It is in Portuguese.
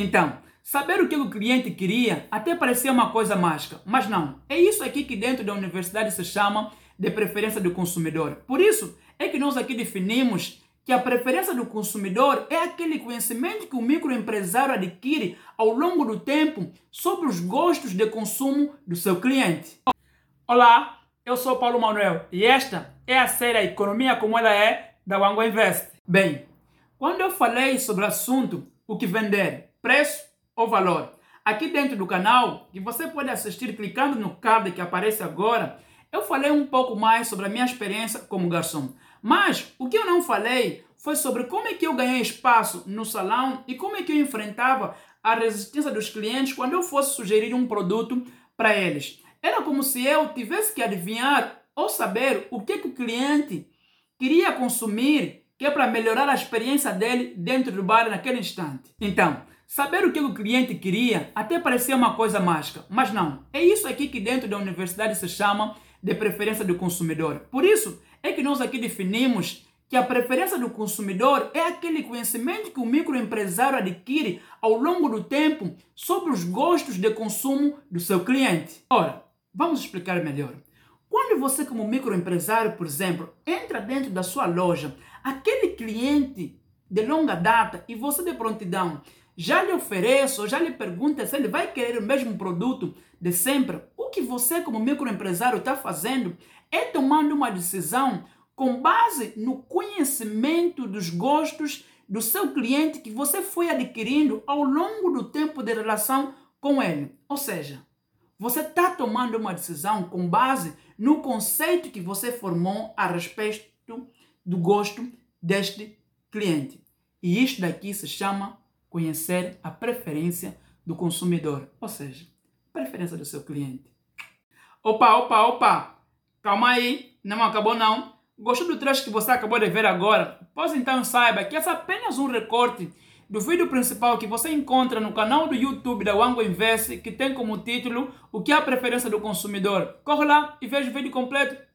Então, saber o que o cliente queria até parecia uma coisa mágica, mas não. É isso aqui que dentro da universidade se chama de preferência do consumidor. Por isso é que nós aqui definimos que a preferência do consumidor é aquele conhecimento que o microempresário adquire ao longo do tempo sobre os gostos de consumo do seu cliente. Olá, eu sou Paulo Manuel e esta é a série Economia como ela é da Wango Invest. Bem, quando eu falei sobre o assunto o que vender, preço ou valor, aqui dentro do canal, que você pode assistir clicando no card que aparece agora, eu falei um pouco mais sobre a minha experiência como garçom. Mas o que eu não falei foi sobre como é que eu ganhei espaço no salão e como é que eu enfrentava a resistência dos clientes quando eu fosse sugerir um produto para eles. Era como se eu tivesse que adivinhar ou saber o que, que o cliente queria consumir, que é para melhorar a experiência dele dentro do bar naquele instante. Então, saber o que o cliente queria até parecia uma coisa mágica, mas não. É isso aqui que dentro da universidade se chama de preferência do consumidor. Por isso é que nós aqui definimos que a preferência do consumidor é aquele conhecimento que o microempresário adquire ao longo do tempo sobre os gostos de consumo do seu cliente. Ora, vamos explicar melhor. Quando você, como microempresário, por exemplo, entra dentro da sua loja, aquele cliente de longa data e você de prontidão já lhe oferece ou já lhe pergunta se ele vai querer o mesmo produto de sempre, o que você, como microempresário, está fazendo é tomando uma decisão com base no conhecimento dos gostos do seu cliente que você foi adquirindo ao longo do tempo de relação com ele. Ou seja, você está tomando uma decisão com base no conceito que você formou a respeito do gosto deste cliente. E isto daqui se chama conhecer a preferência do consumidor, ou seja, preferência do seu cliente. Opa, opa, opa! Calma aí, não acabou não. Gostou do trecho que você acabou de ver agora? Pois então saiba que esse é apenas um recorte do vídeo principal que você encontra no canal do YouTube da Wango Invest, que tem como título O que é a preferência do consumidor. Corre lá e veja o vídeo completo